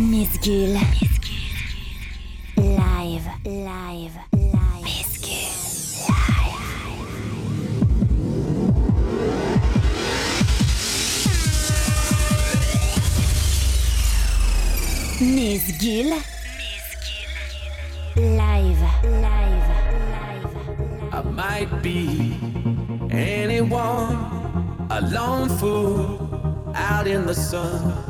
Misgul. Live, live, live. Misgul. Live. Misgul. Live, live, live. I might be anyone, a lone fool out in the sun.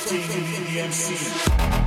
15 in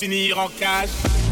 finir en cage.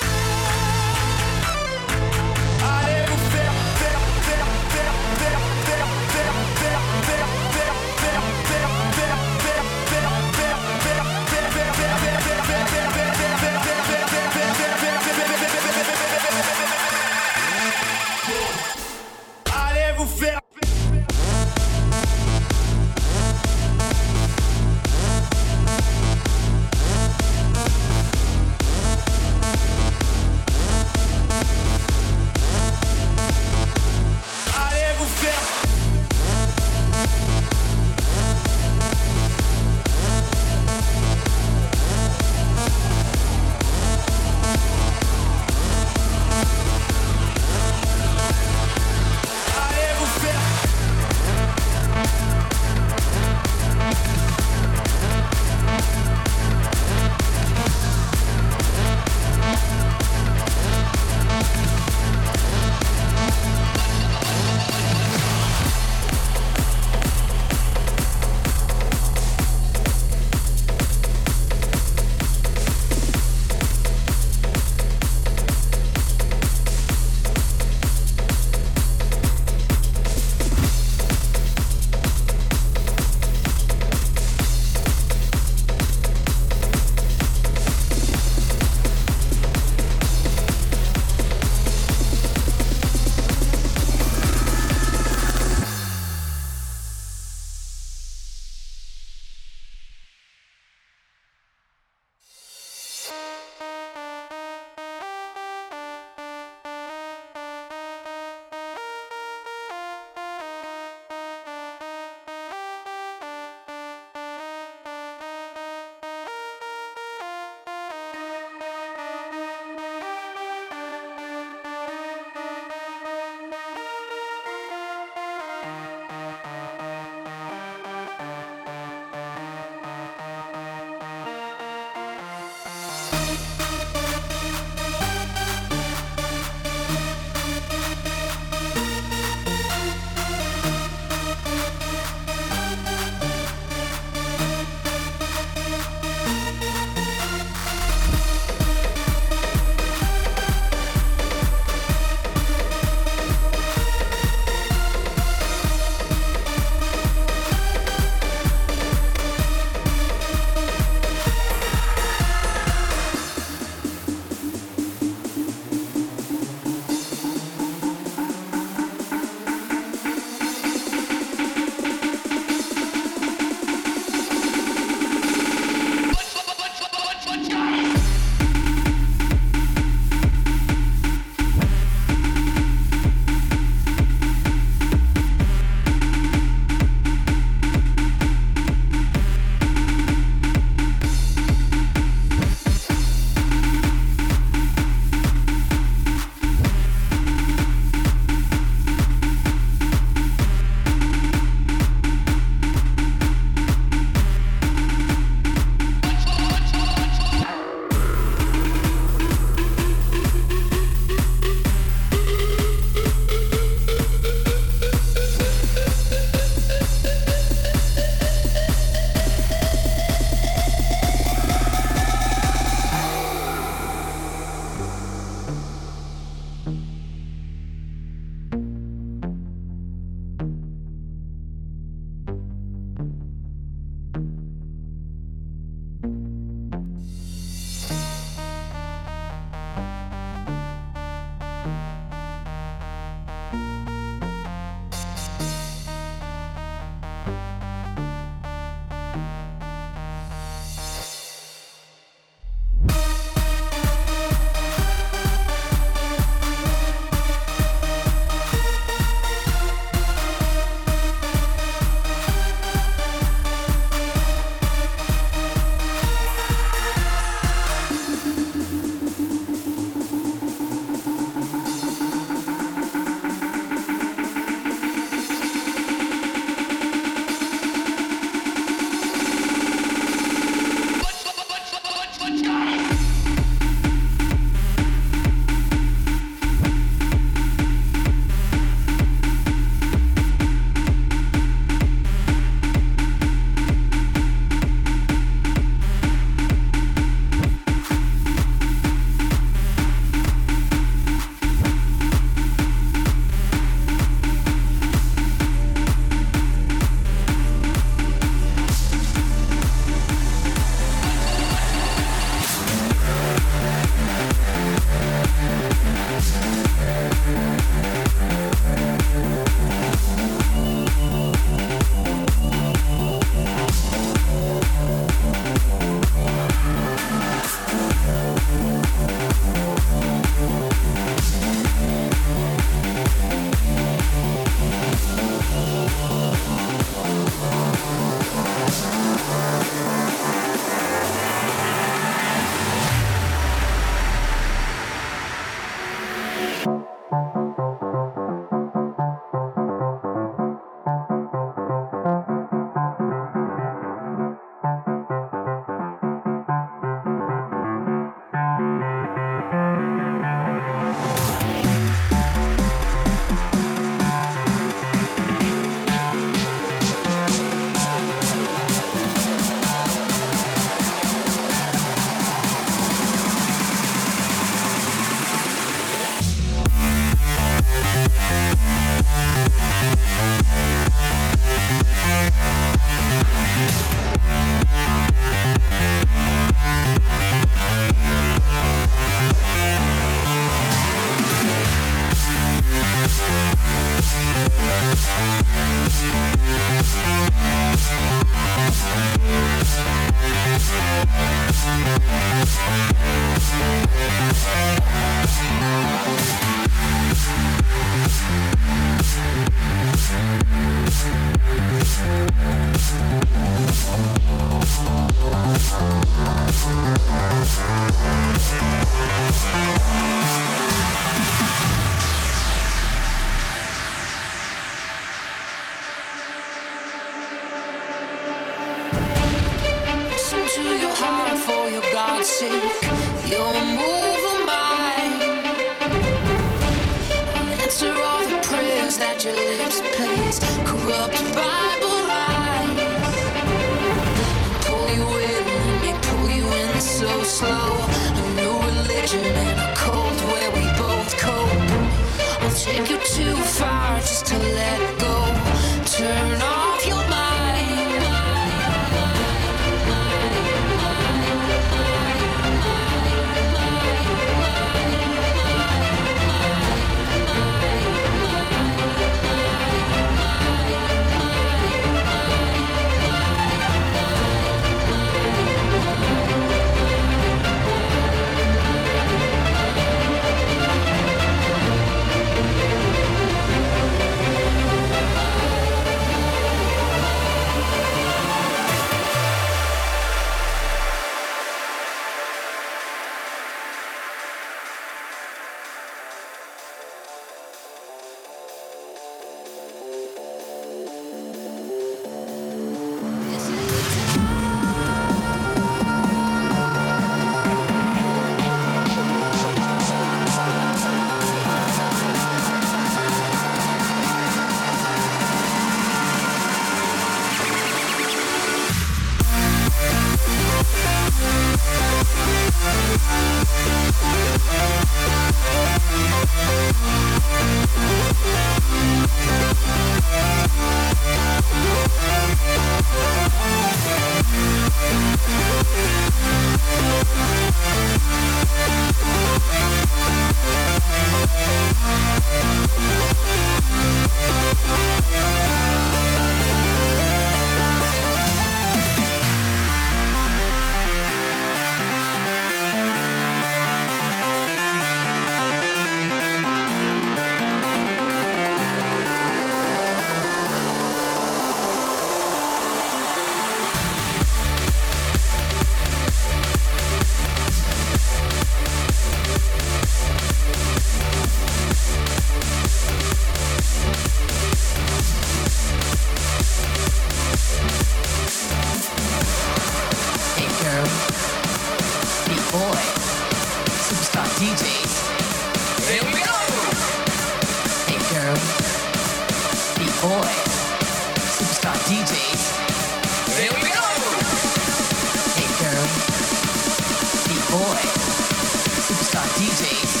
Boys,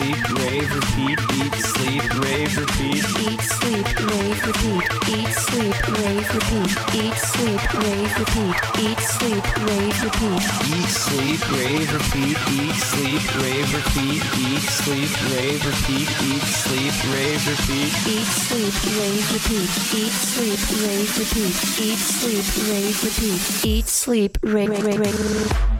sleep, rave, repeat, eat, sleep, rave, repeat. Eat, sleep, rave, repeat. Eat, sleep, rave, repeat. Eat, sleep, rave, repeat. Eat, sleep, rave, repeat. Eat, sleep, rave, repeat, eat, sleep, rave, repeat, eat, sleep, rave, repeat, eat, sleep, rave, repeat. Eat, sleep, rave, repeat. Eat, sleep, rave, repeat. Eat, sleep, rave, repeat. Eat, sleep, rave, rave, rave.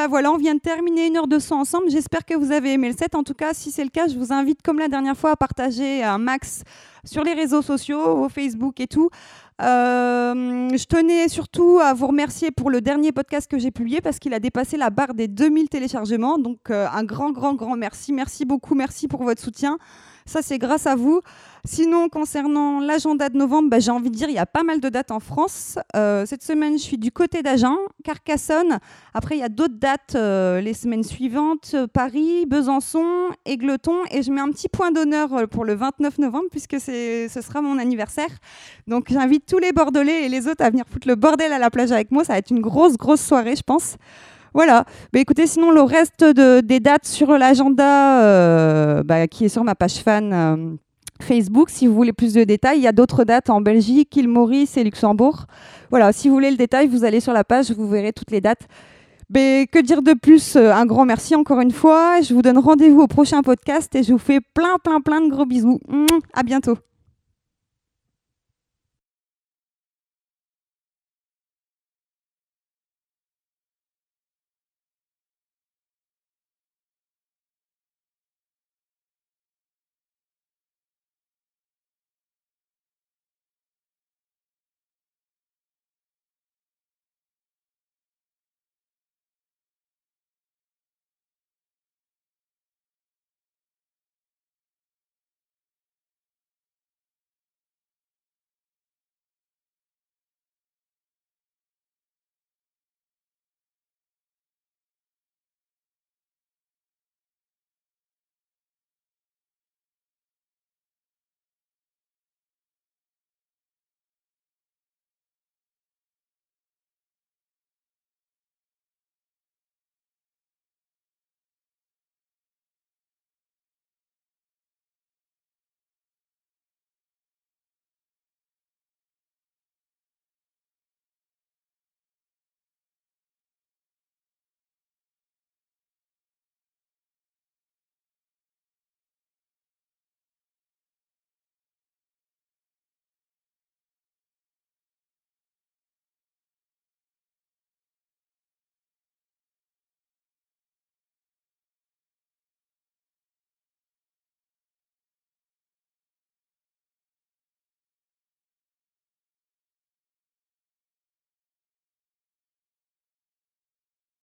Bah voilà, on vient de terminer une heure de son ensemble. J'espère que vous avez aimé le set. En tout cas, si c'est le cas, je vous invite, comme la dernière fois, à partager un max sur les réseaux sociaux, au Facebook et tout. Euh, je tenais surtout à vous remercier pour le dernier podcast que j'ai publié parce qu'il a dépassé la barre des 2000 téléchargements. Donc euh, un grand, grand, grand merci. Merci beaucoup, merci pour votre soutien. Ça, c'est grâce à vous. Sinon, concernant l'agenda de novembre, bah, j'ai envie de dire il y a pas mal de dates en France. Euh, cette semaine, je suis du côté d'Agen, Carcassonne. Après, il y a d'autres dates euh, les semaines suivantes euh, Paris, Besançon, Égleton. Et je mets un petit point d'honneur pour le 29 novembre puisque ce sera mon anniversaire. Donc, j'invite tous les Bordelais et les autres à venir foutre le bordel à la plage avec moi. Ça va être une grosse, grosse soirée, je pense. Voilà. Bah, écoutez, sinon, le reste de- des dates sur l'agenda euh, bah, qui est sur ma page fan euh, Facebook, si vous voulez plus de détails, il y a d'autres dates en Belgique, île Maurice et Luxembourg. Voilà, si vous voulez le détail, vous allez sur la page, vous verrez toutes les dates. Mais que dire de plus Euh, Un grand merci encore une fois. Je vous donne rendez-vous au prochain podcast et je vous fais plein, plein, plein de gros bisous. À bientôt.